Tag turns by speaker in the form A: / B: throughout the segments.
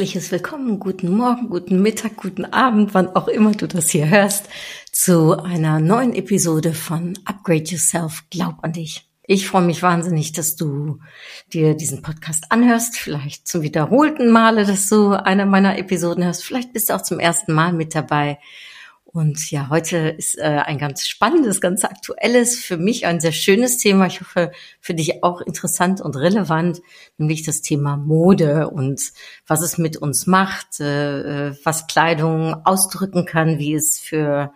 A: Herzliches Willkommen, guten Morgen, guten Mittag, guten Abend, wann auch immer du das hier hörst, zu einer neuen Episode von Upgrade Yourself, Glaub an dich. Ich freue mich wahnsinnig, dass du dir diesen Podcast anhörst, vielleicht zum wiederholten Male, dass du eine meiner Episoden hörst, vielleicht bist du auch zum ersten Mal mit dabei. Und ja, heute ist äh, ein ganz spannendes, ganz aktuelles, für mich ein sehr schönes Thema. Ich hoffe, für dich auch interessant und relevant, nämlich das Thema Mode und was es mit uns macht, äh, äh, was Kleidung ausdrücken kann, wie es für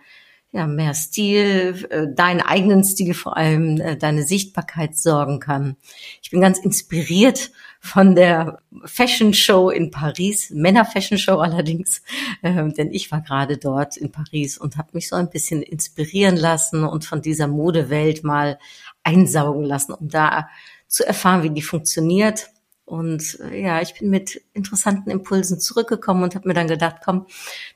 A: ja, mehr Stil, äh, deinen eigenen Stil vor allem, äh, deine Sichtbarkeit sorgen kann. Ich bin ganz inspiriert von der Fashion Show in Paris, Männer Fashion Show allerdings, äh, denn ich war gerade dort in Paris und habe mich so ein bisschen inspirieren lassen und von dieser Modewelt mal einsaugen lassen, um da zu erfahren, wie die funktioniert. Und äh, ja, ich bin mit interessanten Impulsen zurückgekommen und habe mir dann gedacht, komm,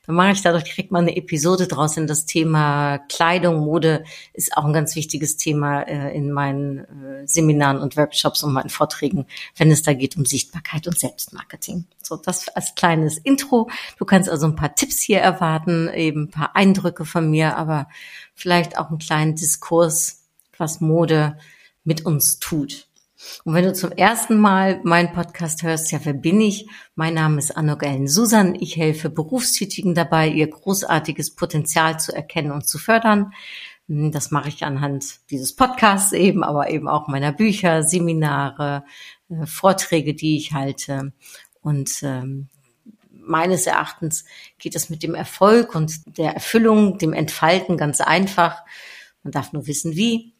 A: dann mache ich dadurch direkt mal eine Episode draus. Denn das Thema Kleidung, Mode ist auch ein ganz wichtiges Thema äh, in meinen äh, Seminaren und Workshops und meinen Vorträgen, wenn es da geht um Sichtbarkeit und Selbstmarketing. So, das als kleines Intro. Du kannst also ein paar Tipps hier erwarten, eben ein paar Eindrücke von mir, aber vielleicht auch einen kleinen Diskurs, was Mode mit uns tut. Und wenn du zum ersten Mal meinen Podcast hörst, ja, wer bin ich? Mein Name ist Anok Susan. Ich helfe Berufstätigen dabei, ihr großartiges Potenzial zu erkennen und zu fördern. Das mache ich anhand dieses Podcasts eben, aber eben auch meiner Bücher, Seminare, äh, Vorträge, die ich halte. Und ähm, meines Erachtens geht es mit dem Erfolg und der Erfüllung, dem Entfalten ganz einfach. Man darf nur wissen, wie.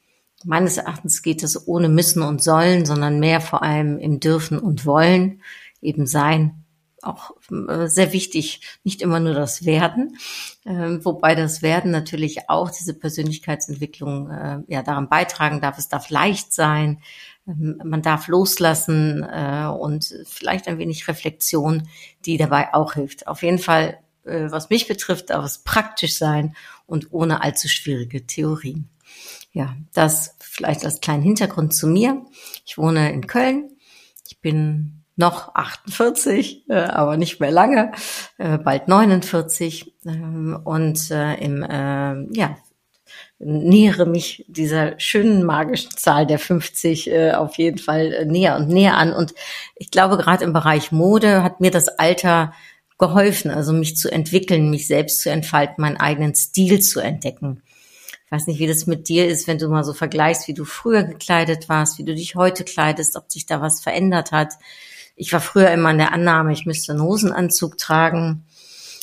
A: Meines Erachtens geht es ohne Müssen und Sollen, sondern mehr vor allem im Dürfen und Wollen, eben sein. Auch äh, sehr wichtig, nicht immer nur das Werden, äh, wobei das Werden natürlich auch diese Persönlichkeitsentwicklung äh, ja daran beitragen darf. Es darf leicht sein, ähm, man darf loslassen äh, und vielleicht ein wenig Reflexion, die dabei auch hilft. Auf jeden Fall, was mich betrifft, darf es praktisch sein und ohne allzu schwierige Theorien. Ja, das vielleicht als kleinen Hintergrund zu mir. Ich wohne in Köln. Ich bin noch 48, äh, aber nicht mehr lange, äh, bald 49 ähm, und äh, im ja nähere mich dieser schönen magischen Zahl der 50 äh, auf jeden Fall äh, näher und näher an. Und ich glaube, gerade im Bereich Mode hat mir das Alter geholfen, also mich zu entwickeln, mich selbst zu entfalten, meinen eigenen Stil zu entdecken. Ich weiß nicht, wie das mit dir ist, wenn du mal so vergleichst, wie du früher gekleidet warst, wie du dich heute kleidest, ob sich da was verändert hat. Ich war früher immer in der Annahme, ich müsste einen Hosenanzug tragen.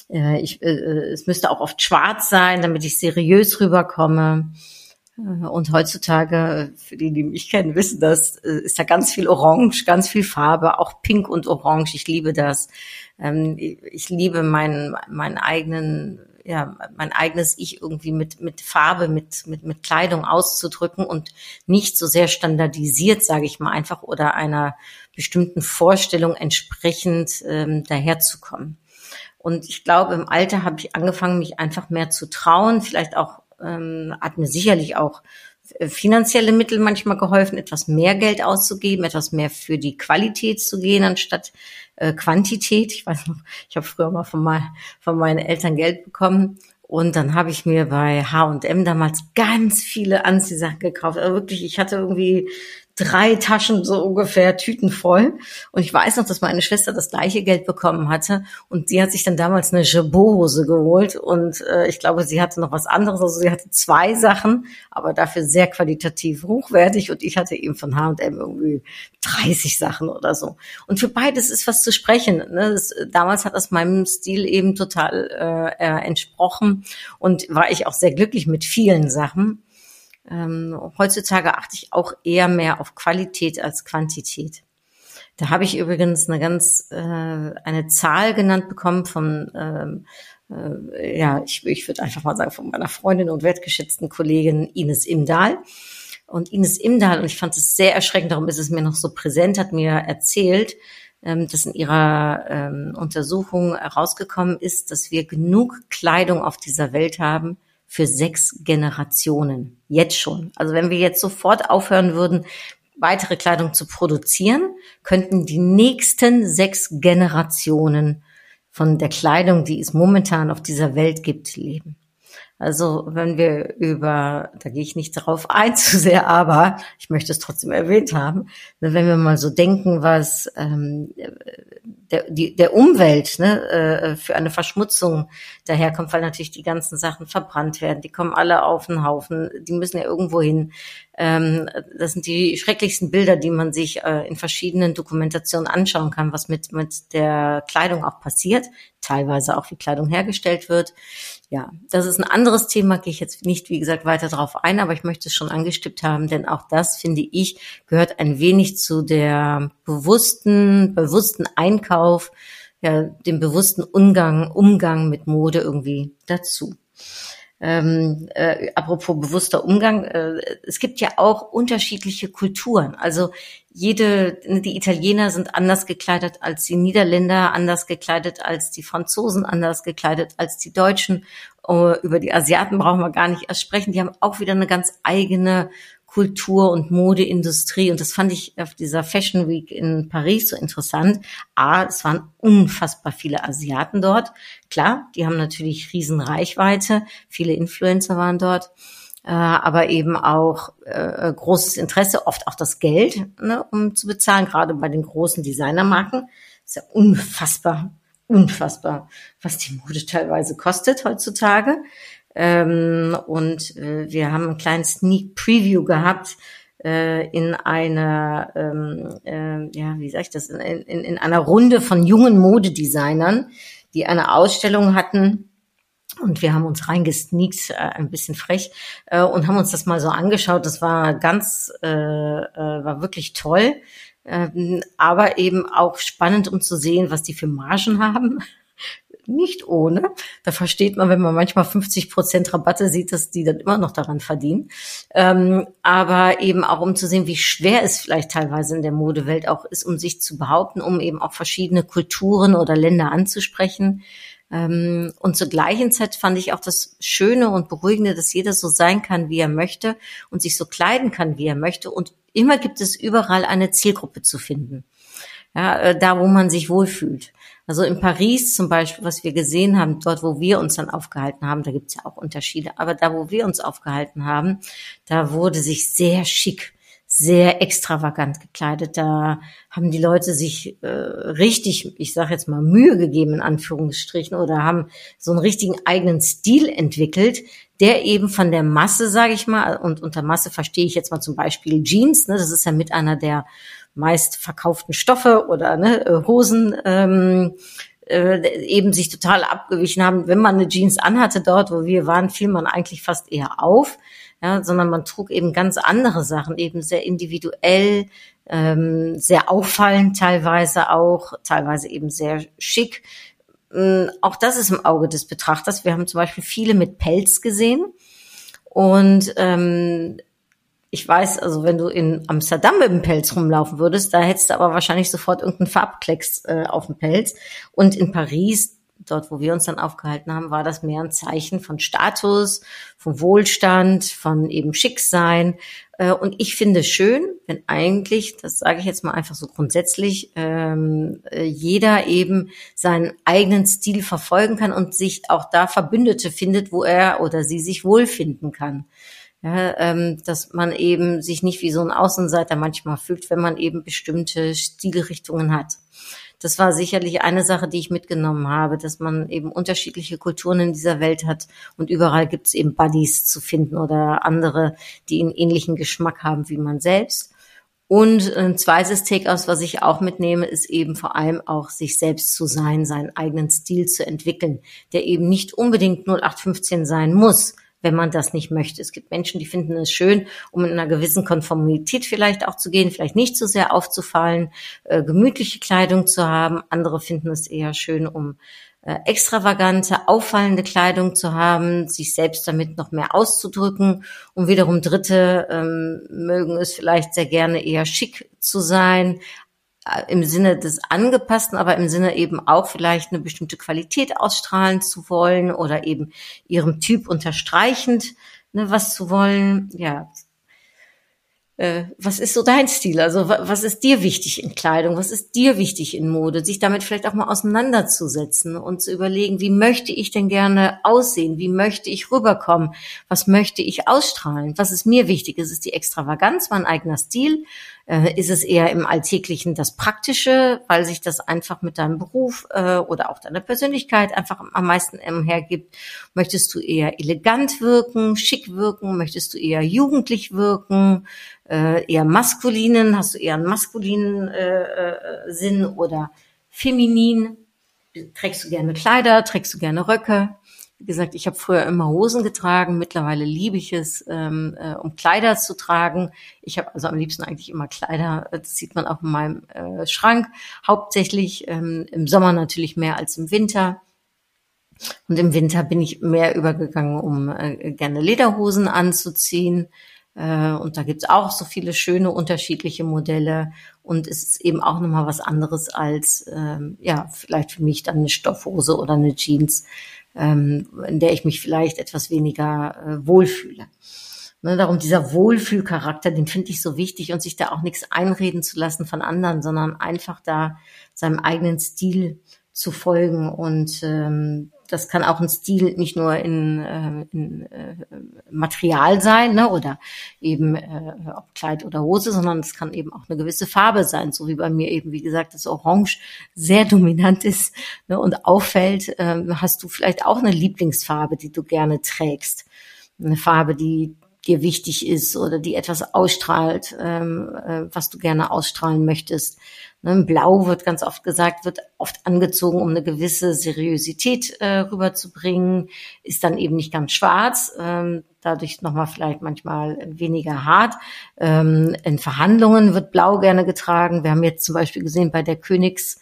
A: Äh, ich, äh, es müsste auch oft schwarz sein, damit ich seriös rüberkomme. Äh, und heutzutage, für die, die mich kennen, wissen das, ist da ganz viel Orange, ganz viel Farbe, auch Pink und Orange. Ich liebe das. Ähm, ich liebe meinen, meinen eigenen ja, mein eigenes Ich irgendwie mit, mit Farbe, mit, mit, mit Kleidung auszudrücken und nicht so sehr standardisiert, sage ich mal einfach, oder einer bestimmten Vorstellung entsprechend ähm, daherzukommen. Und ich glaube, im Alter habe ich angefangen, mich einfach mehr zu trauen. Vielleicht auch, ähm, hat mir sicherlich auch äh, finanzielle Mittel manchmal geholfen, etwas mehr Geld auszugeben, etwas mehr für die Qualität zu gehen, anstatt äh, Quantität. Ich weiß noch, ich habe früher mal von, mein, von meinen Eltern Geld bekommen und dann habe ich mir bei H&M damals ganz viele Anziehsachen gekauft. Also wirklich, ich hatte irgendwie drei Taschen so ungefähr Tüten voll. Und ich weiß noch, dass meine Schwester das gleiche Geld bekommen hatte. Und sie hat sich dann damals eine Jabot-Hose geholt. Und äh, ich glaube, sie hatte noch was anderes. Also sie hatte zwei Sachen, aber dafür sehr qualitativ hochwertig. Und ich hatte eben von H&M irgendwie 30 Sachen oder so. Und für beides ist was zu sprechen. Ne? Das, damals hat das meinem Stil eben total äh, äh entsprochen. Und war ich auch sehr glücklich mit vielen Sachen. Ähm, heutzutage achte ich auch eher mehr auf Qualität als Quantität. Da habe ich übrigens eine ganz äh, eine Zahl genannt bekommen von ähm, äh, ja, ich, ich würde einfach mal sagen, von meiner Freundin und wertgeschätzten Kollegin Ines Imdahl. Und Ines Imdahl, und ich fand es sehr erschreckend, darum ist es mir noch so präsent, hat mir erzählt, ähm, dass in ihrer ähm, Untersuchung herausgekommen ist, dass wir genug Kleidung auf dieser Welt haben für sechs Generationen. Jetzt schon. Also wenn wir jetzt sofort aufhören würden, weitere Kleidung zu produzieren, könnten die nächsten sechs Generationen von der Kleidung, die es momentan auf dieser Welt gibt, leben. Also wenn wir über, da gehe ich nicht darauf ein zu sehr, aber ich möchte es trotzdem erwähnt haben, wenn wir mal so denken, was ähm, der, die, der Umwelt ne, äh, für eine Verschmutzung daherkommt, weil natürlich die ganzen Sachen verbrannt werden, die kommen alle auf den Haufen, die müssen ja irgendwo hin. Ähm, das sind die schrecklichsten Bilder, die man sich äh, in verschiedenen Dokumentationen anschauen kann, was mit, mit der Kleidung auch passiert, teilweise auch wie Kleidung hergestellt wird. Ja, das ist ein anderes Thema, gehe ich jetzt nicht, wie gesagt, weiter darauf ein, aber ich möchte es schon angestippt haben, denn auch das, finde ich, gehört ein wenig zu der bewussten, bewussten Einkauf, ja, dem bewussten Umgang, Umgang mit Mode irgendwie dazu. Ähm, äh, apropos bewusster Umgang, äh, es gibt ja auch unterschiedliche Kulturen. Also jede, die Italiener sind anders gekleidet als die Niederländer, anders gekleidet als die Franzosen, anders gekleidet als die Deutschen. Uh, über die Asiaten brauchen wir gar nicht erst sprechen. Die haben auch wieder eine ganz eigene Kultur- und Modeindustrie. Und das fand ich auf dieser Fashion Week in Paris so interessant. A, es waren unfassbar viele Asiaten dort. Klar, die haben natürlich riesen Reichweite. Viele Influencer waren dort. Äh, aber eben auch äh, großes Interesse, oft auch das Geld, ne, um zu bezahlen, gerade bei den großen Designermarken. Das ist ja unfassbar, unfassbar, was die Mode teilweise kostet heutzutage. Ähm, und äh, wir haben einen kleinen Sneak Preview gehabt äh, in einer, ähm, äh, ja, wie sag ich das, in, in, in einer Runde von jungen Modedesignern, die eine Ausstellung hatten. Und wir haben uns reingesneakt, äh, ein bisschen frech, äh, und haben uns das mal so angeschaut. Das war ganz, äh, äh, war wirklich toll, ähm, aber eben auch spannend, um zu sehen, was die für Margen haben nicht ohne. Da versteht man, wenn man manchmal 50 Prozent Rabatte sieht, dass die dann immer noch daran verdienen. Ähm, aber eben auch um zu sehen, wie schwer es vielleicht teilweise in der Modewelt auch ist, um sich zu behaupten, um eben auch verschiedene Kulturen oder Länder anzusprechen. Ähm, und zur gleichen Zeit fand ich auch das Schöne und Beruhigende, dass jeder so sein kann, wie er möchte und sich so kleiden kann, wie er möchte. Und immer gibt es überall eine Zielgruppe zu finden. Ja, äh, da, wo man sich wohlfühlt. Also in Paris zum Beispiel, was wir gesehen haben, dort, wo wir uns dann aufgehalten haben, da gibt's ja auch Unterschiede, aber da, wo wir uns aufgehalten haben, da wurde sich sehr schick, sehr extravagant gekleidet. Da haben die Leute sich äh, richtig, ich sage jetzt mal, Mühe gegeben, in Anführungsstrichen, oder haben so einen richtigen eigenen Stil entwickelt, der eben von der Masse, sage ich mal, und unter Masse verstehe ich jetzt mal zum Beispiel Jeans, ne, das ist ja mit einer der meist verkauften Stoffe oder ne, äh, Hosen ähm, äh, eben sich total abgewichen haben. Wenn man eine Jeans anhatte dort, wo wir waren, fiel man eigentlich fast eher auf, ja, sondern man trug eben ganz andere Sachen, eben sehr individuell, ähm, sehr auffallend teilweise auch, teilweise eben sehr schick. Ähm, auch das ist im Auge des Betrachters. Wir haben zum Beispiel viele mit Pelz gesehen. Und ähm, ich weiß, also wenn du in Amsterdam mit dem Pelz rumlaufen würdest, da hättest du aber wahrscheinlich sofort irgendeinen Farbklecks äh, auf dem Pelz. Und in Paris, dort wo wir uns dann aufgehalten haben, war das mehr ein Zeichen von Status, von Wohlstand, von eben Schicksein. Äh, und ich finde schön, wenn eigentlich, das sage ich jetzt mal einfach so grundsätzlich, ähm, äh, jeder eben seinen eigenen Stil verfolgen kann und sich auch da Verbündete findet, wo er oder sie sich wohlfinden kann. Ja, ähm, dass man eben sich nicht wie so ein Außenseiter manchmal fühlt, wenn man eben bestimmte Stilrichtungen hat. Das war sicherlich eine Sache, die ich mitgenommen habe, dass man eben unterschiedliche Kulturen in dieser Welt hat und überall gibt es eben Buddies zu finden oder andere, die einen ähnlichen Geschmack haben wie man selbst. Und ein zweites Take-aus, was ich auch mitnehme, ist eben vor allem auch sich selbst zu sein, seinen eigenen Stil zu entwickeln, der eben nicht unbedingt 0815 sein muss, wenn man das nicht möchte. Es gibt Menschen, die finden es schön, um in einer gewissen Konformität vielleicht auch zu gehen, vielleicht nicht so sehr aufzufallen, äh, gemütliche Kleidung zu haben. Andere finden es eher schön, um äh, extravagante, auffallende Kleidung zu haben, sich selbst damit noch mehr auszudrücken. Und wiederum Dritte ähm, mögen es vielleicht sehr gerne eher schick zu sein, im Sinne des Angepassten, aber im Sinne eben auch vielleicht eine bestimmte Qualität ausstrahlen zu wollen oder eben ihrem Typ unterstreichend ne, was zu wollen. Ja, äh, was ist so dein Stil? Also was ist dir wichtig in Kleidung? Was ist dir wichtig in Mode? Sich damit vielleicht auch mal auseinanderzusetzen und zu überlegen, wie möchte ich denn gerne aussehen? Wie möchte ich rüberkommen? Was möchte ich ausstrahlen? Was ist mir wichtig? Ist es die Extravaganz, mein eigener Stil? Äh, ist es eher im Alltäglichen das Praktische, weil sich das einfach mit deinem Beruf äh, oder auch deiner Persönlichkeit einfach am meisten hergibt? Möchtest du eher elegant wirken, schick wirken? Möchtest du eher jugendlich wirken? Äh, eher maskulinen? Hast du eher einen maskulinen äh, äh, Sinn oder feminin? Trägst du gerne Kleider? Trägst du gerne Röcke? Wie gesagt, ich habe früher immer Hosen getragen. Mittlerweile liebe ich es, ähm, äh, um Kleider zu tragen. Ich habe also am liebsten eigentlich immer Kleider. Das sieht man auch in meinem äh, Schrank. Hauptsächlich ähm, im Sommer natürlich mehr als im Winter. Und im Winter bin ich mehr übergegangen, um äh, gerne Lederhosen anzuziehen. Äh, und da gibt's auch so viele schöne unterschiedliche Modelle. Und es ist eben auch nochmal was anderes als, ähm, ja, vielleicht für mich dann eine Stoffhose oder eine Jeans ähm, in der ich mich vielleicht etwas weniger äh, wohlfühle. Ne, darum dieser Wohlfühlcharakter, den finde ich so wichtig und sich da auch nichts einreden zu lassen von anderen, sondern einfach da seinem eigenen Stil zu folgen und ähm, das kann auch ein Stil nicht nur in, äh, in äh, Material sein ne, oder eben äh, ob Kleid oder Hose, sondern es kann eben auch eine gewisse Farbe sein, so wie bei mir eben, wie gesagt, das Orange sehr dominant ist ne, und auffällt. Äh, hast du vielleicht auch eine Lieblingsfarbe, die du gerne trägst? Eine Farbe, die dir wichtig ist oder die etwas ausstrahlt, ähm, äh, was du gerne ausstrahlen möchtest. Ne, Blau wird ganz oft gesagt, wird oft angezogen, um eine gewisse Seriosität äh, rüberzubringen, ist dann eben nicht ganz schwarz, ähm, dadurch nochmal vielleicht manchmal weniger hart. Ähm, in Verhandlungen wird Blau gerne getragen. Wir haben jetzt zum Beispiel gesehen bei der Königs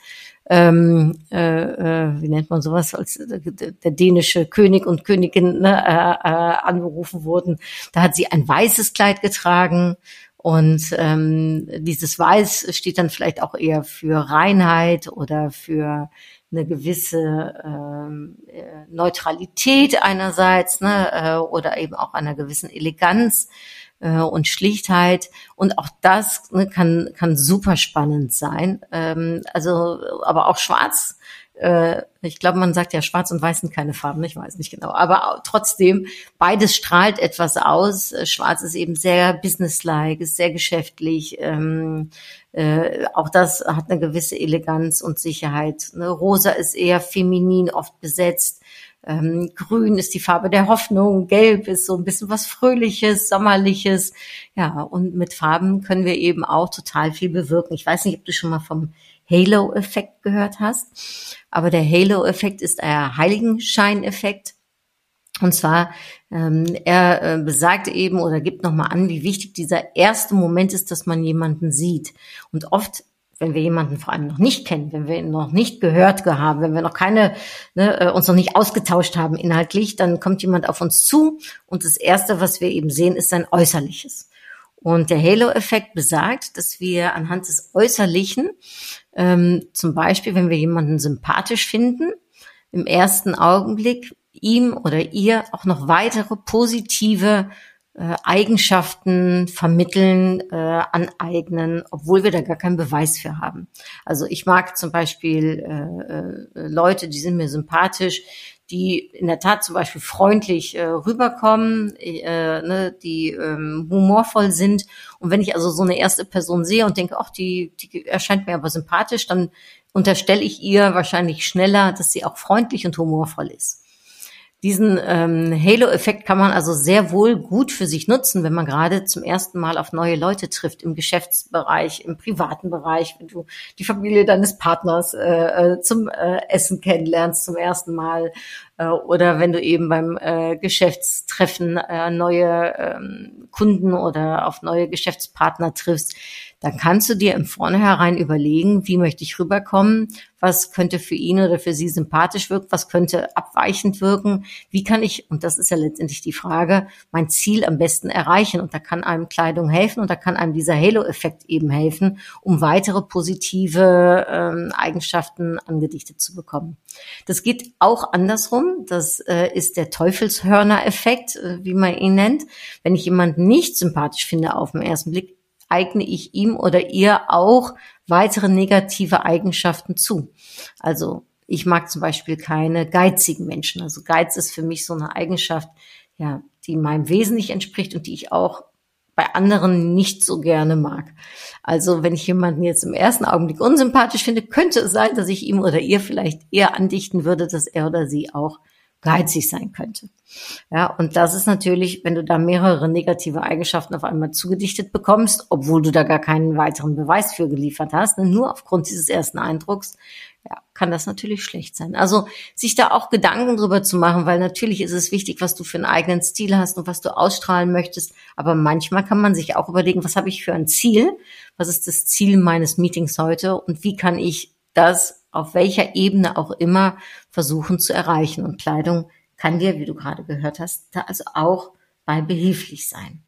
A: ähm, äh, äh, wie nennt man sowas, als der dänische König und Königin ne, äh, äh, angerufen wurden. Da hat sie ein weißes Kleid getragen und ähm, dieses Weiß steht dann vielleicht auch eher für Reinheit oder für eine gewisse ähm, äh, Neutralität einerseits ne, äh, oder eben auch einer gewissen Eleganz äh, und Schlichtheit. Und auch das ne, kann, kann super spannend sein. Ähm, also, aber auch schwarz äh, ich glaube, man sagt ja, schwarz und weiß sind keine Farben, ich weiß nicht genau. Aber trotzdem, beides strahlt etwas aus. Äh, schwarz ist eben sehr businesslike, ist sehr geschäftlich. Ähm, äh, auch das hat eine gewisse Eleganz und Sicherheit. Ne? Rosa ist eher feminin, oft besetzt. Ähm, Grün ist die Farbe der Hoffnung, Gelb ist so ein bisschen was Fröhliches, Sommerliches. Ja, und mit Farben können wir eben auch total viel bewirken. Ich weiß nicht, ob du schon mal vom Halo-Effekt gehört hast. Aber der Halo-Effekt ist ein Heiligenschein-Effekt. Und zwar, ähm, er äh, besagt eben oder gibt nochmal an, wie wichtig dieser erste Moment ist, dass man jemanden sieht. Und oft, wenn wir jemanden vor allem noch nicht kennen, wenn wir ihn noch nicht gehört haben, wenn wir noch keine, ne, äh, uns noch nicht ausgetauscht haben inhaltlich, dann kommt jemand auf uns zu und das erste, was wir eben sehen, ist sein Äußerliches. Und der Halo-Effekt besagt, dass wir anhand des Äußerlichen, ähm, zum Beispiel, wenn wir jemanden sympathisch finden, im ersten Augenblick ihm oder ihr auch noch weitere positive äh, Eigenschaften vermitteln, äh, aneignen, obwohl wir da gar keinen Beweis für haben. Also ich mag zum Beispiel äh, äh, Leute, die sind mir sympathisch, die in der Tat zum Beispiel freundlich äh, rüberkommen, äh, ne, die ähm, humorvoll sind. Und wenn ich also so eine erste Person sehe und denke, ach, die, die erscheint mir aber sympathisch, dann unterstelle ich ihr wahrscheinlich schneller, dass sie auch freundlich und humorvoll ist. Diesen ähm, Halo-Effekt kann man also sehr wohl gut für sich nutzen, wenn man gerade zum ersten Mal auf neue Leute trifft, im Geschäftsbereich, im privaten Bereich, wenn du die Familie deines Partners äh, äh zum äh, Essen kennenlernst zum ersten Mal Äh, oder wenn du eben beim äh, Geschäftstreffen äh, neue ähm, Kunden oder auf neue Geschäftspartner triffst, dann kannst du dir im Vornherein überlegen, wie möchte ich rüberkommen, was könnte für ihn oder für sie sympathisch wirken, was könnte abweichend wirken, wie kann ich, und das ist ja letztendlich die Frage, mein Ziel am besten erreichen. Und da kann einem Kleidung helfen und da kann einem dieser Halo-Effekt eben helfen, um weitere positive ähm, Eigenschaften angedichtet zu bekommen. Das geht auch andersrum. Das äh, ist der Teufelshörner-Effekt, äh, wie man ihn nennt. Wenn ich jemanden nicht sympathisch finde auf den ersten Blick, eigne ich ihm oder ihr auch weitere negative Eigenschaften zu. Also ich mag zum Beispiel keine geizigen Menschen. Also Geiz ist für mich so eine Eigenschaft, ja, die meinem Wesen nicht entspricht und die ich auch bei anderen nicht so gerne mag. Also wenn ich jemanden jetzt im ersten Augenblick unsympathisch finde, könnte es sein, dass ich ihm oder ihr vielleicht eher andichten würde, dass er oder sie auch geizig sein könnte. Ja, und das ist natürlich, wenn du da mehrere negative Eigenschaften auf einmal zugedichtet bekommst, obwohl du da gar keinen weiteren Beweis für geliefert hast, ne, nur aufgrund dieses ersten Eindrucks, ja, kann das natürlich schlecht sein. Also sich da auch Gedanken drüber zu machen, weil natürlich ist es wichtig, was du für einen eigenen Stil hast und was du ausstrahlen möchtest. Aber manchmal kann man sich auch überlegen, was habe ich für ein Ziel? Was ist das Ziel meines Meetings heute? Und wie kann ich das auf welcher Ebene auch immer versuchen zu erreichen. Und Kleidung kann dir, wie du gerade gehört hast, da also auch bei behilflich sein.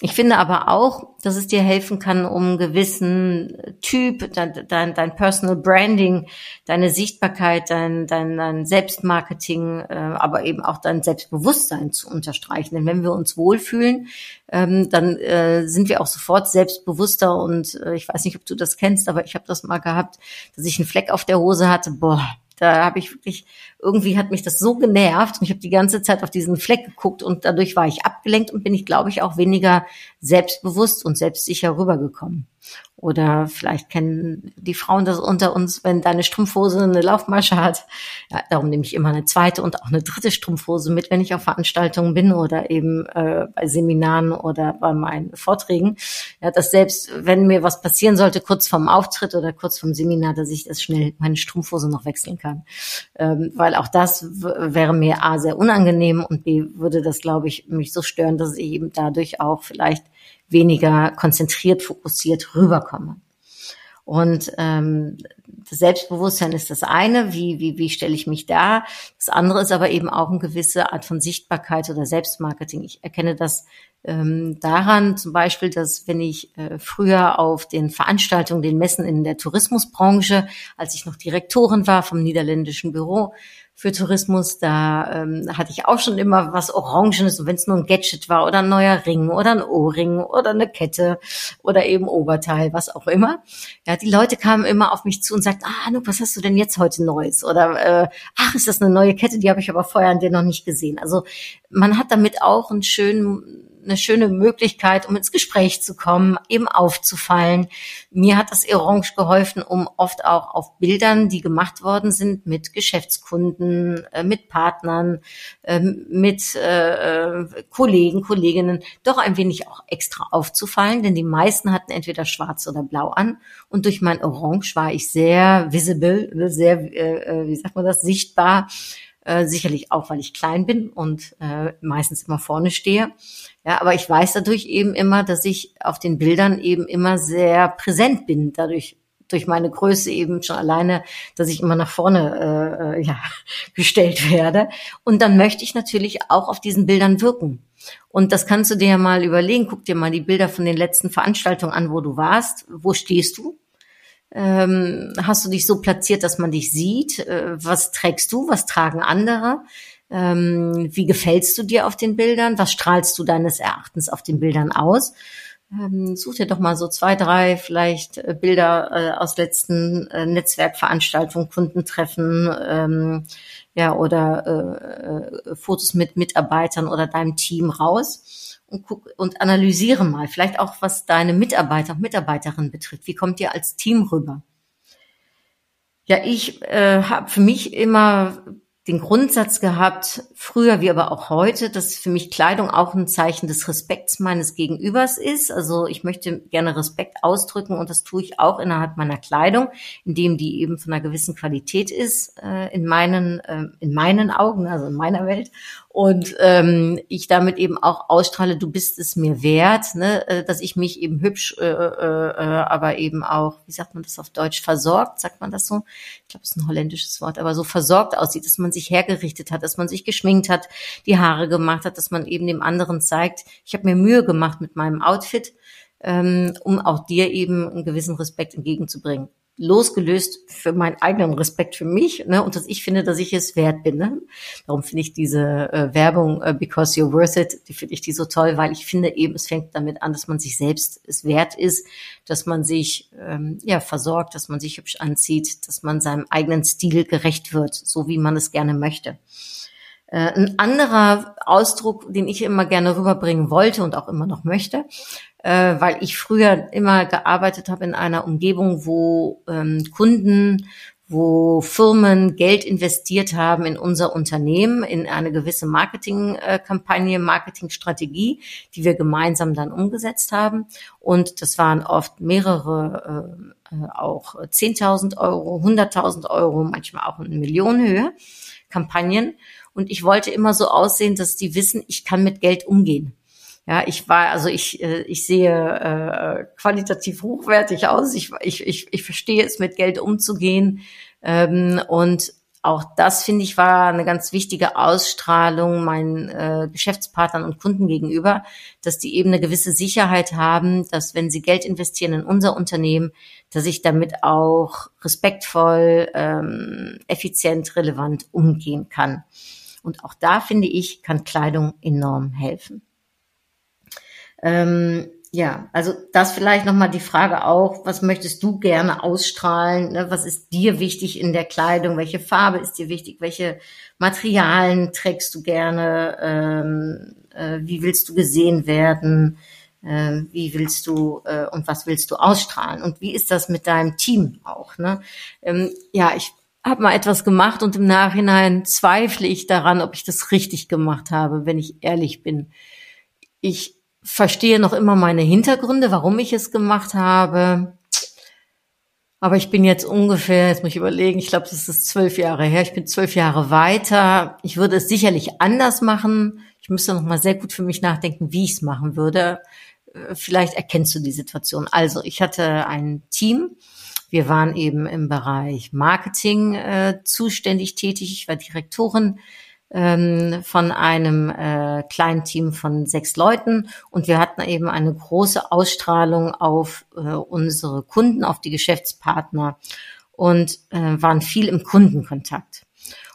A: Ich finde aber auch, dass es dir helfen kann, um einen gewissen Typ, dein, dein, dein Personal Branding, deine Sichtbarkeit, dein, dein, dein Selbstmarketing, äh, aber eben auch dein Selbstbewusstsein zu unterstreichen. Denn wenn wir uns wohlfühlen, ähm, dann äh, sind wir auch sofort selbstbewusster. Und äh, ich weiß nicht, ob du das kennst, aber ich habe das mal gehabt, dass ich einen Fleck auf der Hose hatte. Boah, da habe ich wirklich, irgendwie hat mich das so genervt und ich habe die ganze Zeit auf diesen Fleck geguckt und dadurch war ich abgelenkt und bin ich, glaube ich, auch weniger selbstbewusst und selbstsicher rübergekommen. Oder vielleicht kennen die Frauen das unter uns, wenn deine Strumpfhose eine Laufmasche hat. Ja, darum nehme ich immer eine zweite und auch eine dritte Strumpfhose mit, wenn ich auf Veranstaltungen bin oder eben äh, bei Seminaren oder bei meinen Vorträgen. Ja, dass selbst wenn mir was passieren sollte, kurz vorm Auftritt oder kurz vorm Seminar, dass ich das schnell meine Strumpfhose noch wechseln kann. Ähm, weil auch das wäre mir A sehr unangenehm und B würde das, glaube ich, mich so stören, dass ich eben dadurch auch vielleicht weniger konzentriert, fokussiert rüberkomme. Und ähm, das Selbstbewusstsein ist das eine, wie, wie, wie stelle ich mich da. Das andere ist aber eben auch eine gewisse Art von Sichtbarkeit oder Selbstmarketing. Ich erkenne das ähm, daran zum Beispiel, dass wenn ich äh, früher auf den Veranstaltungen, den Messen in der Tourismusbranche, als ich noch Direktorin war vom niederländischen Büro, für Tourismus. Da ähm, hatte ich auch schon immer was Orangenes, wenn es nur ein Gadget war oder ein neuer Ring oder ein Ohrring oder eine Kette oder eben Oberteil, was auch immer. Ja, die Leute kamen immer auf mich zu und sagten, ah, Nuk, was hast du denn jetzt heute Neues? Oder äh, ach, ist das eine neue Kette? Die habe ich aber vorher an dir noch nicht gesehen. Also man hat damit auch einen schönen eine schöne Möglichkeit, um ins Gespräch zu kommen, eben aufzufallen. Mir hat das Orange geholfen, um oft auch auf Bildern, die gemacht worden sind, mit Geschäftskunden, äh, mit Partnern, ähm, mit äh, Kollegen, Kolleginnen, doch ein wenig auch extra aufzufallen, denn die meisten hatten entweder schwarz oder blau an. Und durch mein Orange war ich sehr visible, sehr, äh, wie sagt man das, sichtbar äh, sicherlich auch, weil ich klein bin und äh, meistens immer vorne stehe. Ja, aber ich weiß dadurch eben immer, dass ich auf den Bildern eben immer sehr präsent bin. Dadurch durch meine Größe eben schon alleine, dass ich immer nach vorne äh, ja, gestellt werde. Und dann möchte ich natürlich auch auf diesen Bildern wirken. Und das kannst du dir ja mal überlegen. Guck dir mal die Bilder von den letzten Veranstaltungen an, wo du warst. Wo stehst du? Ähm, hast du dich so platziert, dass man dich sieht? Äh, was trägst du? Was tragen andere? Ähm, wie gefällst du dir auf den Bildern? Was strahlst du deines Erachtens auf den Bildern aus? Ähm, such dir doch mal so zwei, drei vielleicht äh, Bilder äh, aus letzten äh, Netzwerkveranstaltungen, Kundentreffen, ähm, ja, oder äh, äh, Fotos mit Mitarbeitern oder deinem Team raus und guck und analysiere mal, vielleicht auch was deine Mitarbeiter und Mitarbeiterinnen betrifft. Wie kommt ihr als Team rüber? Ja, ich äh, habe für mich immer den Grundsatz gehabt, früher wie aber auch heute, dass für mich Kleidung auch ein Zeichen des Respekts meines Gegenübers ist. Also ich möchte gerne Respekt ausdrücken und das tue ich auch innerhalb meiner Kleidung, indem die eben von einer gewissen Qualität ist äh, in meinen äh, in meinen Augen, also in meiner Welt und ähm, ich damit eben auch ausstrahle, du bist es mir wert, ne, äh, dass ich mich eben hübsch, äh, äh, äh, aber eben auch, wie sagt man das auf Deutsch, versorgt, sagt man das so? Ich glaube, das ist ein holländisches Wort, aber so versorgt aussieht, dass man sich hergerichtet hat, dass man sich geschminkt hat, die Haare gemacht hat, dass man eben dem anderen zeigt, ich habe mir Mühe gemacht mit meinem Outfit, ähm, um auch dir eben einen gewissen Respekt entgegenzubringen losgelöst für meinen eigenen Respekt für mich ne, und dass ich finde, dass ich es wert bin. Ne? Darum finde ich diese äh, Werbung äh, Because You're Worth It, die finde ich die so toll, weil ich finde eben, es fängt damit an, dass man sich selbst es wert ist, dass man sich ähm, ja versorgt, dass man sich hübsch anzieht, dass man seinem eigenen Stil gerecht wird, so wie man es gerne möchte. Äh, ein anderer Ausdruck, den ich immer gerne rüberbringen wollte und auch immer noch möchte, äh, weil ich früher immer gearbeitet habe in einer Umgebung, wo ähm, Kunden, wo Firmen Geld investiert haben in unser Unternehmen, in eine gewisse Marketingkampagne, Marketingstrategie, die wir gemeinsam dann umgesetzt haben. Und das waren oft mehrere, äh, auch 10.000 Euro, 100.000 Euro, manchmal auch in Millionenhöhe Kampagnen. Und ich wollte immer so aussehen, dass die wissen, ich kann mit Geld umgehen. Ja, ich war, also ich, äh, ich sehe äh, qualitativ hochwertig aus. Ich, ich, ich, ich verstehe es, mit Geld umzugehen. Ähm, und auch das, finde ich, war eine ganz wichtige Ausstrahlung meinen äh, Geschäftspartnern und Kunden gegenüber, dass die eben eine gewisse Sicherheit haben, dass wenn sie Geld investieren in unser Unternehmen, dass ich damit auch respektvoll, ähm, effizient, relevant umgehen kann. Und auch da, finde ich, kann Kleidung enorm helfen. Ähm, ja, also das vielleicht nochmal die Frage auch, was möchtest du gerne ausstrahlen? Ne? Was ist dir wichtig in der Kleidung? Welche Farbe ist dir wichtig? Welche Materialien trägst du gerne? Ähm, äh, wie willst du gesehen werden? Ähm, wie willst du äh, und was willst du ausstrahlen? Und wie ist das mit deinem Team auch? Ne? Ähm, ja, ich habe mal etwas gemacht und im Nachhinein zweifle ich daran, ob ich das richtig gemacht habe, wenn ich ehrlich bin. Ich verstehe noch immer meine Hintergründe, warum ich es gemacht habe. Aber ich bin jetzt ungefähr, jetzt muss ich überlegen, ich glaube, das ist zwölf Jahre her. Ich bin zwölf Jahre weiter. Ich würde es sicherlich anders machen. Ich müsste noch mal sehr gut für mich nachdenken, wie ich es machen würde. Äh, vielleicht erkennst du die Situation. Also, ich hatte ein Team. Wir waren eben im Bereich Marketing äh, zuständig tätig. Ich war Direktorin ähm, von einem äh, kleinen Team von sechs Leuten und wir hatten eben eine große Ausstrahlung auf äh, unsere Kunden, auf die Geschäftspartner und äh, waren viel im Kundenkontakt.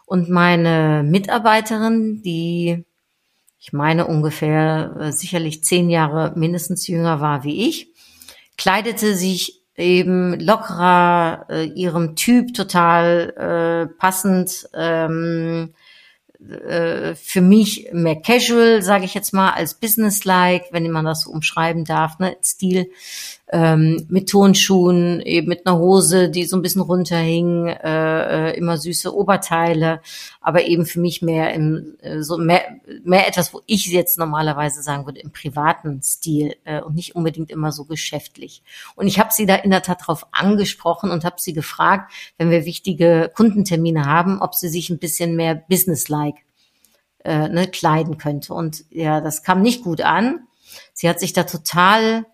A: Und meine Mitarbeiterin, die ich meine ungefähr äh, sicherlich zehn Jahre mindestens jünger war wie ich, kleidete sich eben lockerer, äh, ihrem Typ total äh, passend, ähm, äh, für mich mehr casual, sage ich jetzt mal, als businesslike, wenn man das so umschreiben darf, ne, Stil ähm, mit Tonschuhen, eben mit einer Hose, die so ein bisschen runterhing, äh, immer süße Oberteile, aber eben für mich mehr im äh, so mehr, mehr etwas, wo ich jetzt normalerweise sagen würde, im privaten Stil äh, und nicht unbedingt immer so geschäftlich. Und ich habe sie da in der Tat darauf angesprochen und habe sie gefragt, wenn wir wichtige Kundentermine haben, ob sie sich ein bisschen mehr businesslike äh, ne, kleiden könnte. Und ja, das kam nicht gut an. Sie hat sich da total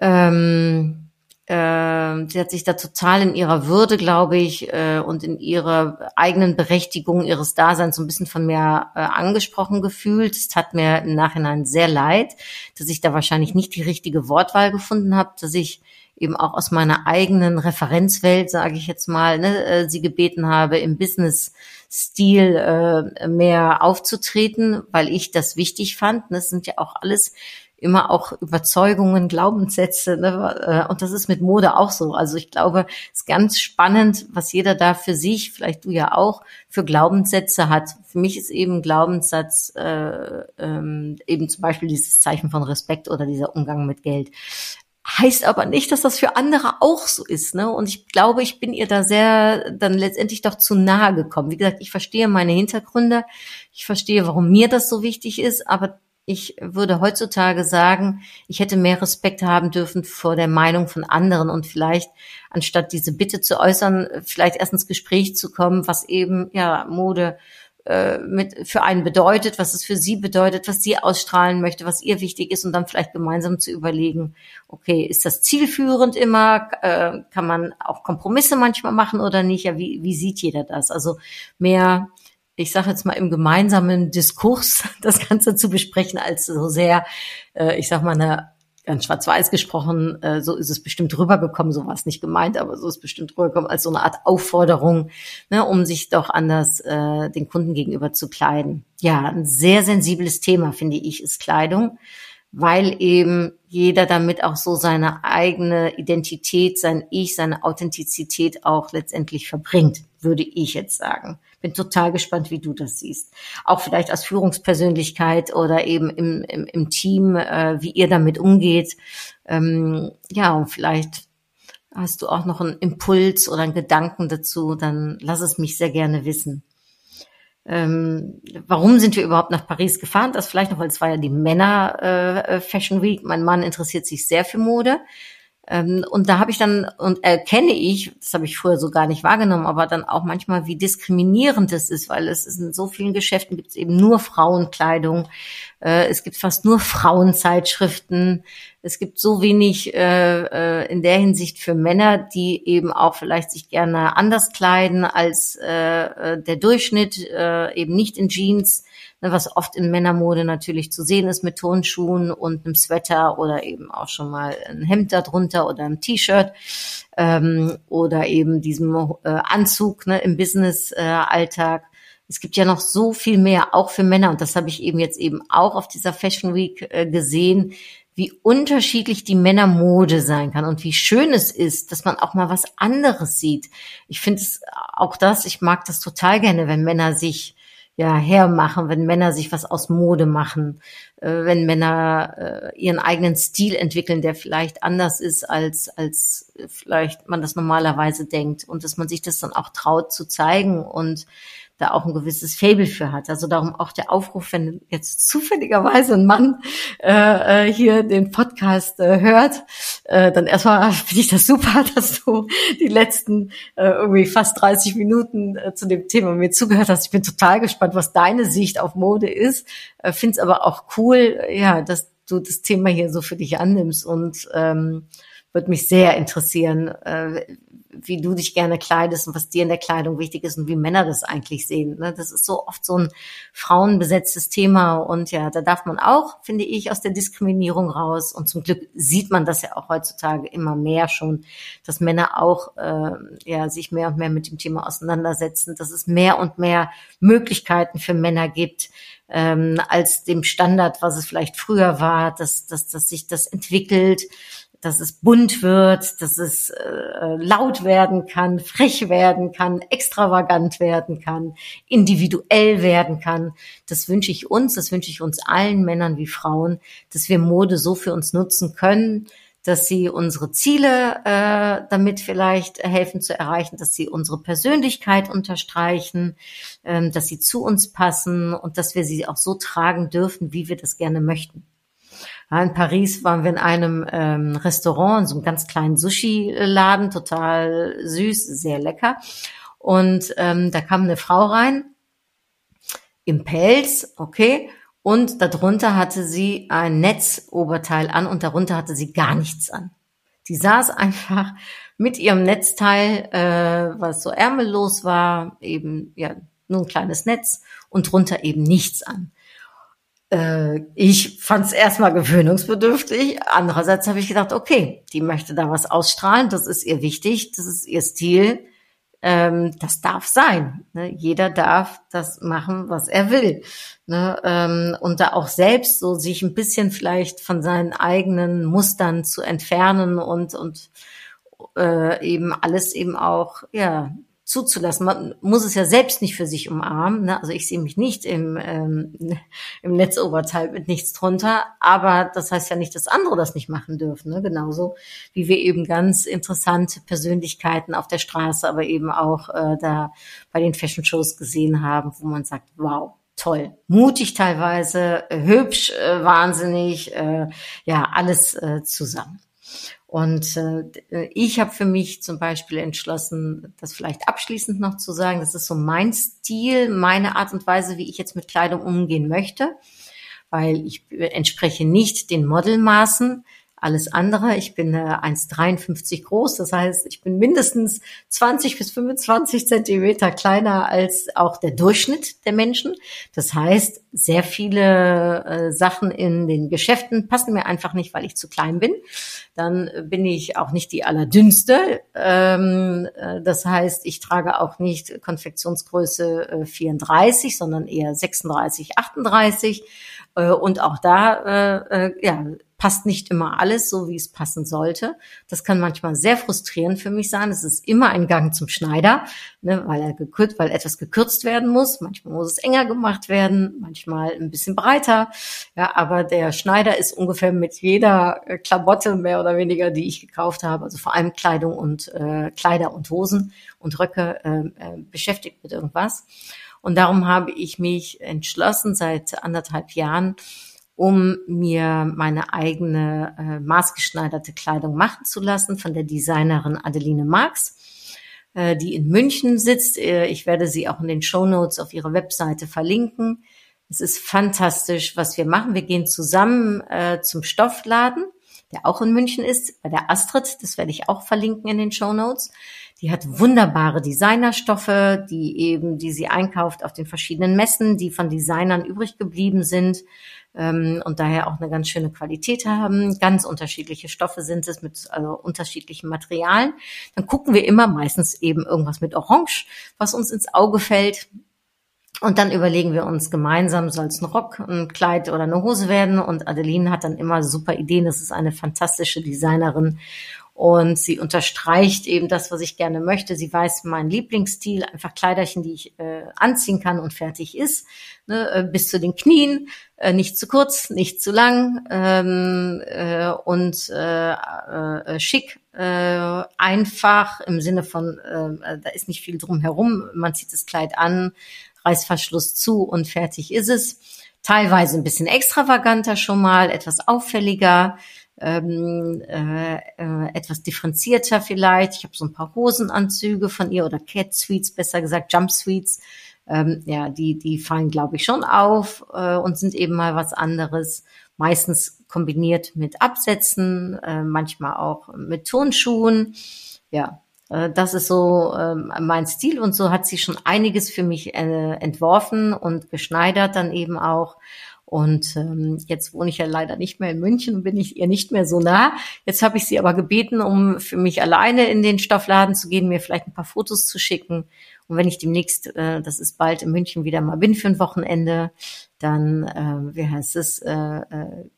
A: ähm, äh, sie hat sich da total in ihrer Würde, glaube ich, äh, und in ihrer eigenen Berechtigung ihres Daseins so ein bisschen von mir äh, angesprochen gefühlt. Es tat mir im Nachhinein sehr leid, dass ich da wahrscheinlich nicht die richtige Wortwahl gefunden habe, dass ich eben auch aus meiner eigenen Referenzwelt, sage ich jetzt mal, ne, äh, sie gebeten habe, im Business-Stil äh, mehr aufzutreten, weil ich das wichtig fand. Das sind ja auch alles immer auch Überzeugungen, Glaubenssätze. Ne? Äh, und das ist mit Mode auch so. Also ich glaube, es ist ganz spannend, was jeder da für sich, vielleicht du ja auch, für Glaubenssätze hat. Für mich ist eben Glaubenssatz äh, ähm, eben zum Beispiel dieses Zeichen von Respekt oder dieser Umgang mit Geld. Heißt aber nicht, dass das für andere auch so ist. Ne? Und ich glaube, ich bin ihr da sehr dann letztendlich doch zu nahe gekommen. Wie gesagt, ich verstehe meine Hintergründe, ich verstehe, warum mir das so wichtig ist, aber ich würde heutzutage sagen, ich hätte mehr Respekt haben dürfen vor der Meinung von anderen und vielleicht, anstatt diese Bitte zu äußern, vielleicht erst ins Gespräch zu kommen, was eben ja Mode äh, mit für einen bedeutet, was es für sie bedeutet, was sie ausstrahlen möchte, was ihr wichtig ist und dann vielleicht gemeinsam zu überlegen, okay, ist das zielführend immer? Äh, kann man auch Kompromisse manchmal machen oder nicht? Ja, wie, wie sieht jeder das? Also mehr ich sage jetzt mal im gemeinsamen Diskurs das Ganze zu besprechen, als so sehr, äh, ich sag mal, eine ganz schwarz-weiß gesprochen, äh, so ist es bestimmt rübergekommen, so war es nicht gemeint, aber so ist bestimmt rübergekommen als so eine Art Aufforderung, ne, um sich doch anders äh, den Kunden gegenüber zu kleiden. Ja, ein sehr sensibles Thema, finde ich, ist Kleidung, weil eben jeder damit auch so seine eigene Identität, sein Ich, seine Authentizität auch letztendlich verbringt, würde ich jetzt sagen. Bin total gespannt, wie du das siehst. Auch vielleicht als Führungspersönlichkeit oder eben im, im, im Team, äh, wie ihr damit umgeht. Ähm, ja, und vielleicht hast du auch noch einen Impuls oder einen Gedanken dazu, dann lass es mich sehr gerne wissen. Ähm, warum sind wir überhaupt nach Paris gefahren? Das vielleicht noch, weil es war ja die Männer äh, Fashion Week. Mein Mann interessiert sich sehr für Mode. Ähm, und da habe ich dann und erkenne ich, das habe ich früher so gar nicht wahrgenommen, aber dann auch manchmal, wie diskriminierend es ist, weil es ist in so vielen Geschäften gibt es eben nur Frauenkleidung, äh, es gibt fast nur Frauenzeitschriften, es gibt so wenig äh, äh, in der Hinsicht für Männer, die eben auch vielleicht sich gerne anders kleiden als äh, der Durchschnitt, äh, eben nicht in Jeans was oft in Männermode natürlich zu sehen ist mit Tonschuhen und einem Sweater oder eben auch schon mal ein Hemd darunter oder ein T-Shirt ähm, oder eben diesem äh, Anzug ne, im Business-Alltag. Äh, es gibt ja noch so viel mehr, auch für Männer. Und das habe ich eben jetzt eben auch auf dieser Fashion Week äh, gesehen, wie unterschiedlich die Männermode sein kann und wie schön es ist, dass man auch mal was anderes sieht. Ich finde es auch das, ich mag das total gerne, wenn Männer sich ja hermachen, wenn Männer sich was aus Mode machen, äh, wenn Männer äh, ihren eigenen Stil entwickeln, der vielleicht anders ist als als vielleicht man das normalerweise denkt. Und dass man sich das dann auch traut zu zeigen und da auch ein gewisses Fable für hat. Also darum auch der Aufruf, wenn jetzt zufälligerweise ein Mann äh, äh, hier den Podcast äh, hört, äh, dann erstmal finde ich das super, dass du die letzten äh, irgendwie fast 30 Minuten äh, zu dem Thema mir zugehört hast. Ich bin total gespannt, was deine Sicht auf Mode ist. Äh, finde es aber auch cool, ja, dass du das Thema hier so für dich annimmst und ähm, würde mich sehr interessieren, äh, wie du dich gerne kleidest und was dir in der Kleidung wichtig ist und wie Männer das eigentlich sehen. Ne? Das ist so oft so ein frauenbesetztes Thema und ja, da darf man auch, finde ich, aus der Diskriminierung raus und zum Glück sieht man das ja auch heutzutage immer mehr schon, dass Männer auch äh, ja sich mehr und mehr mit dem Thema auseinandersetzen, dass es mehr und mehr Möglichkeiten für Männer gibt, ähm, als dem Standard, was es vielleicht früher war, dass, dass, dass sich das entwickelt, dass es bunt wird, dass es äh, laut werden kann, frech werden kann, extravagant werden kann, individuell werden kann. Das wünsche ich uns, das wünsche ich uns allen Männern wie Frauen, dass wir Mode so für uns nutzen können, dass sie unsere Ziele äh, damit vielleicht helfen zu erreichen, dass sie unsere Persönlichkeit unterstreichen, ähm, dass sie zu uns passen und dass wir sie auch so tragen dürfen, wie wir das gerne möchten. In Paris waren wir in einem ähm, Restaurant, in so einem ganz kleinen Sushi-Laden, total süß, sehr lecker. Und ähm, da kam eine Frau rein im Pelz, okay, und darunter hatte sie ein Netzoberteil an und darunter hatte sie gar nichts an. Die saß einfach mit ihrem Netzteil, äh, was so ärmellos war, eben ja nur ein kleines Netz und drunter eben nichts an äh, ich fand es erstmal gewöhnungsbedürftig. Andererseits habe ich gedacht, okay, die möchte da was ausstrahlen, das ist ihr wichtig, das ist ihr Stil. Ähm, das darf sein. Ne? Jeder darf das machen, was er will. Ne? Ähm, und da auch selbst so sich ein bisschen vielleicht von seinen eigenen Mustern zu entfernen und, und äh, eben alles eben auch, ja, zuzulassen. Man muss es ja selbst nicht für sich umarmen. Ne? Also ich sehe mich nicht im, ähm, im Netzoberteil mit nichts drunter, aber das heißt ja nicht, dass andere das nicht machen dürfen. Ne? Genauso wie wir eben ganz interessante Persönlichkeiten auf der Straße, aber eben auch äh, da bei den Fashion Shows gesehen haben, wo man sagt, wow, toll, mutig teilweise, äh, hübsch, äh, wahnsinnig, äh, ja, alles äh, zusammen. Und äh, ich habe für mich zum Beispiel entschlossen, das vielleicht abschließend noch zu sagen, das ist so mein Stil, meine Art und Weise, wie ich jetzt mit Kleidung umgehen möchte, weil ich entspreche nicht den Modelmaßen, alles andere. Ich bin äh, 1,53 groß, das heißt, ich bin mindestens 20 bis 25 Zentimeter kleiner als auch der Durchschnitt der Menschen. Das heißt, sehr viele äh, Sachen in den Geschäften passen mir einfach nicht, weil ich zu klein bin. Dann bin ich auch nicht die allerdünnste. Ähm, äh, das heißt, ich trage auch nicht Konfektionsgröße äh, 34, sondern eher 36, 38. Äh, und auch da äh, äh, ja, passt nicht immer alles so, wie es passen sollte. Das kann manchmal sehr frustrierend für mich sein. Es ist immer ein Gang zum Schneider, ne, weil er gekürzt, weil etwas gekürzt werden muss. Manchmal muss es enger gemacht werden, manchmal ein bisschen breiter. Ja, aber der Schneider ist ungefähr mit jeder äh, Klamotte mehr oder weniger, die ich gekauft habe, also vor allem Kleidung und äh, Kleider und Hosen und Röcke äh, äh, beschäftigt mit irgendwas. Und darum habe ich mich entschlossen, seit anderthalb Jahren um mir meine eigene äh, maßgeschneiderte Kleidung machen zu lassen von der Designerin Adeline Marx, äh, die in München sitzt. Äh, ich werde sie auch in den Show Notes auf ihre Webseite verlinken. Es ist fantastisch, was wir machen. Wir gehen zusammen äh, zum Stoffladen, der auch in München ist, bei der Astrid. Das werde ich auch verlinken in den Show Notes. Die hat wunderbare Designerstoffe, die eben, die sie einkauft auf den verschiedenen Messen, die von Designern übrig geblieben sind ähm, und daher auch eine ganz schöne Qualität haben. Ganz unterschiedliche Stoffe sind es mit also unterschiedlichen Materialien. Dann gucken wir immer meistens eben irgendwas mit Orange, was uns ins Auge fällt. Und dann überlegen wir uns gemeinsam, soll es ein Rock, ein Kleid oder eine Hose werden. Und Adeline hat dann immer super Ideen. Das ist eine fantastische Designerin. Und sie unterstreicht eben das, was ich gerne möchte. Sie weiß meinen Lieblingsstil, einfach Kleiderchen, die ich äh, anziehen kann und fertig ist, ne, äh, bis zu den Knien, äh, nicht zu kurz, nicht zu lang ähm, äh, und äh, äh, schick, äh, einfach im Sinne von, äh, da ist nicht viel drum herum. Man zieht das Kleid an, Reißverschluss zu und fertig ist es. Teilweise ein bisschen extravaganter schon mal, etwas auffälliger ähm, äh, äh, etwas differenzierter vielleicht. Ich habe so ein paar Hosenanzüge von ihr oder Cat Suites, besser gesagt Jump Suites. Ähm, ja, die, die fallen, glaube ich, schon auf äh, und sind eben mal was anderes. Meistens kombiniert mit Absätzen, äh, manchmal auch mit Turnschuhen. Ja, äh, das ist so äh, mein Stil und so hat sie schon einiges für mich äh, entworfen und geschneidert dann eben auch. Und ähm, jetzt wohne ich ja leider nicht mehr in München und bin ich ihr nicht mehr so nah. Jetzt habe ich sie aber gebeten, um für mich alleine in den Stoffladen zu gehen, mir vielleicht ein paar Fotos zu schicken. Und wenn ich demnächst, äh, das ist bald in München wieder mal bin für ein Wochenende, dann, äh, wie heißt es, äh,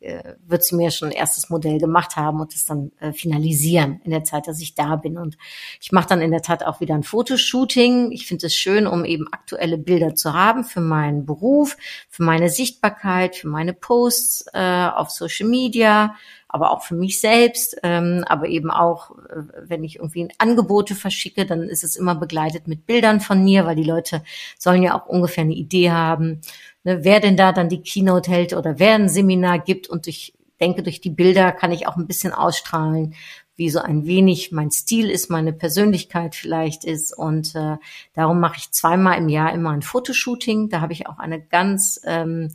A: äh, wird sie mir schon ein erstes Modell gemacht haben und es dann äh, finalisieren in der Zeit, dass ich da bin. Und ich mache dann in der Tat auch wieder ein Fotoshooting. Ich finde es schön, um eben aktuelle Bilder zu haben für meinen Beruf, für meine Sichtbarkeit, für meine Posts äh, auf Social Media, aber auch für mich selbst, ähm, aber eben auch, äh, wenn ich irgendwie Angebote verschicke, dann ist es immer begleitet mit Bildern von mir, weil die Leute sollen ja auch ungefähr eine Idee haben, ne, wer denn da dann die Keynote hält oder wer ein Seminar gibt. Und ich denke, durch die Bilder kann ich auch ein bisschen ausstrahlen, wie so ein wenig mein Stil ist, meine Persönlichkeit vielleicht ist. Und äh, darum mache ich zweimal im Jahr immer ein Fotoshooting. Da habe ich auch eine ganz ähm,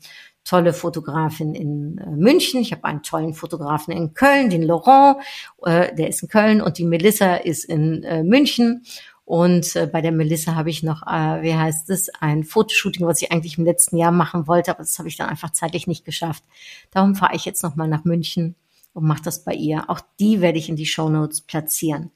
A: tolle Fotografin in äh, München. Ich habe einen tollen Fotografen in Köln, den Laurent, äh, der ist in Köln und die Melissa ist in äh, München. Und bei der Melissa habe ich noch, wie heißt es, ein Fotoshooting, was ich eigentlich im letzten Jahr machen wollte, aber das habe ich dann einfach zeitlich nicht geschafft. Darum fahre ich jetzt nochmal nach München und mache das bei ihr. Auch die werde ich in die Show Notes platzieren.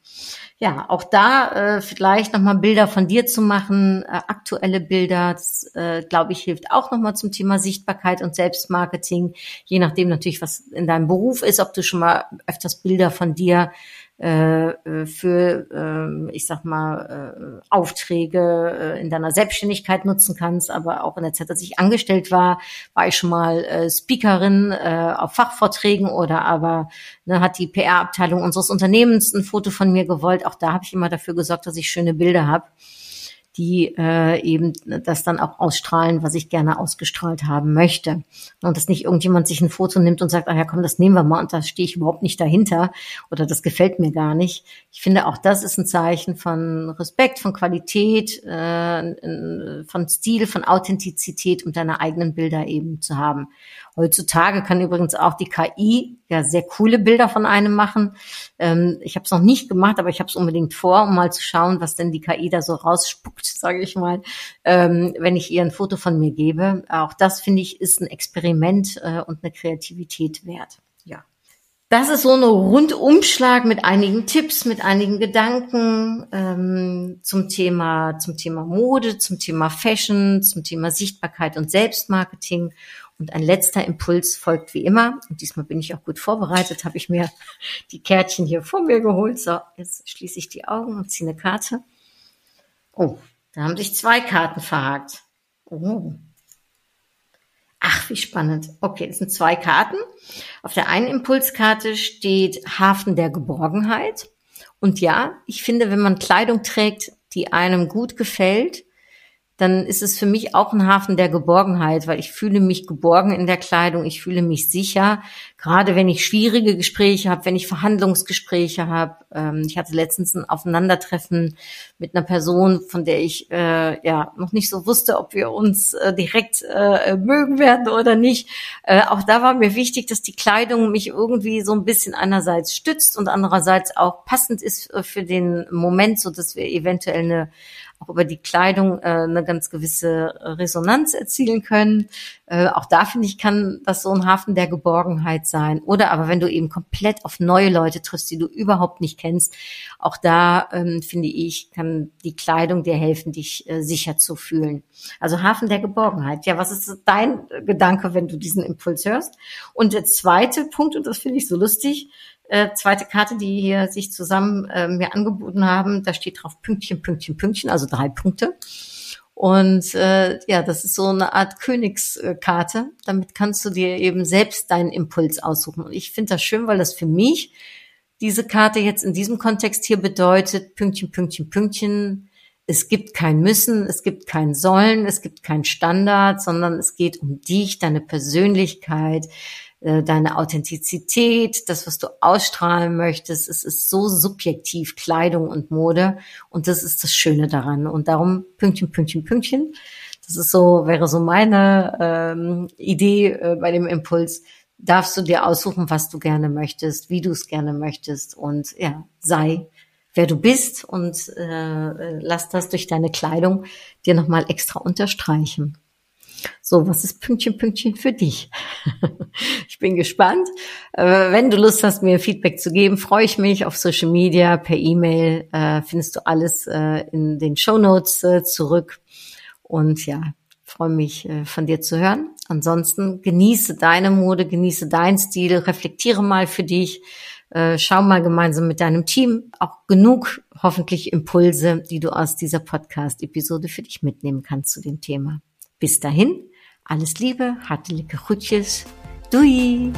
A: Ja, auch da äh, vielleicht nochmal Bilder von dir zu machen, äh, aktuelle Bilder, das, äh, glaube ich, hilft auch nochmal zum Thema Sichtbarkeit und Selbstmarketing, je nachdem natürlich, was in deinem Beruf ist, ob du schon mal öfters Bilder von dir äh, für, äh, ich sag mal, äh, Aufträge äh, in deiner Selbstständigkeit nutzen kannst, aber auch in der Zeit, als ich angestellt war, war ich schon mal äh, Speakerin äh, auf Fachvorträgen oder aber ne, hat die PR-Abteilung unseres Unternehmens ein Foto von mir gewollt. Auch da habe ich immer dafür gesorgt, dass ich schöne Bilder habe die äh, eben das dann auch ausstrahlen, was ich gerne ausgestrahlt haben möchte. Und dass nicht irgendjemand sich ein Foto nimmt und sagt, ach ja, komm, das nehmen wir mal und da stehe ich überhaupt nicht dahinter oder das gefällt mir gar nicht. Ich finde, auch das ist ein Zeichen von Respekt, von Qualität, äh, von Stil, von Authentizität, um deine eigenen Bilder eben zu haben. Heutzutage kann übrigens auch die KI ja sehr coole Bilder von einem machen. Ähm, ich habe es noch nicht gemacht, aber ich habe es unbedingt vor, um mal zu schauen, was denn die KI da so rausspuckt, sage ich mal, ähm, wenn ich ihr ein Foto von mir gebe. Auch das finde ich ist ein Experiment äh, und eine Kreativität wert. Ja. Das ist so ein Rundumschlag mit einigen Tipps, mit einigen Gedanken ähm, zum Thema, zum Thema Mode, zum Thema Fashion, zum Thema Sichtbarkeit und Selbstmarketing. Und ein letzter Impuls folgt wie immer. Und diesmal bin ich auch gut vorbereitet, habe ich mir die Kärtchen hier vor mir geholt. So, jetzt schließe ich die Augen und ziehe eine Karte. Oh, da haben sich zwei Karten verhakt. Oh. Ach, wie spannend. Okay, das sind zwei Karten. Auf der einen Impulskarte steht Hafen der Geborgenheit. Und ja, ich finde, wenn man Kleidung trägt, die einem gut gefällt, dann ist es für mich auch ein Hafen der Geborgenheit, weil ich fühle mich geborgen in der Kleidung, ich fühle mich sicher, gerade wenn ich schwierige Gespräche habe, wenn ich Verhandlungsgespräche habe. Ähm, ich hatte letztens ein Aufeinandertreffen mit einer Person, von der ich äh, ja noch nicht so wusste, ob wir uns äh, direkt äh, mögen werden oder nicht. Äh, auch da war mir wichtig, dass die Kleidung mich irgendwie so ein bisschen einerseits stützt und andererseits auch passend ist äh, für den Moment, so dass wir eventuell eine auch über die Kleidung äh, eine ganz gewisse Resonanz erzielen können. Äh, auch da finde ich, kann das so ein Hafen der Geborgenheit sein. Oder aber wenn du eben komplett auf neue Leute triffst, die du überhaupt nicht kennst, auch da ähm, finde ich, kann die Kleidung dir helfen, dich äh, sicher zu fühlen. Also Hafen der Geborgenheit. Ja, was ist dein Gedanke, wenn du diesen Impuls hörst? Und der zweite Punkt, und das finde ich so lustig, äh, zweite Karte, die hier sich zusammen äh, mir angeboten haben, da steht drauf Pünktchen, Pünktchen, Pünktchen, also drei Punkte. Und äh, ja, das ist so eine Art Königskarte. Damit kannst du dir eben selbst deinen Impuls aussuchen. Und ich finde das schön, weil das für mich diese Karte jetzt in diesem Kontext hier bedeutet, Pünktchen, Pünktchen, Pünktchen. Es gibt kein Müssen, es gibt kein Sollen, es gibt kein Standard, sondern es geht um dich, deine Persönlichkeit, äh, deine Authentizität, das, was du ausstrahlen möchtest. Es ist so subjektiv, Kleidung und Mode. Und das ist das Schöne daran. Und darum Pünktchen, Pünktchen, Pünktchen. Das ist so, wäre so meine ähm, Idee äh, bei dem Impuls. Darfst du dir aussuchen, was du gerne möchtest, wie du es gerne möchtest und ja, sei wer du bist und äh, lass das durch deine Kleidung dir nochmal extra unterstreichen. So, was ist Pünktchen, Pünktchen für dich? ich bin gespannt. Äh, wenn du Lust hast, mir Feedback zu geben, freue ich mich auf Social Media, per E-Mail, äh, findest du alles äh, in den Show Notes zurück. Und ja, freue mich von dir zu hören. Ansonsten genieße deine Mode, genieße deinen Stil, reflektiere mal für dich, schau mal gemeinsam mit deinem Team auch genug hoffentlich Impulse, die du aus dieser Podcast-Episode für dich mitnehmen kannst zu dem Thema. Bis dahin, alles Liebe, hartelijke groetjes. Doei!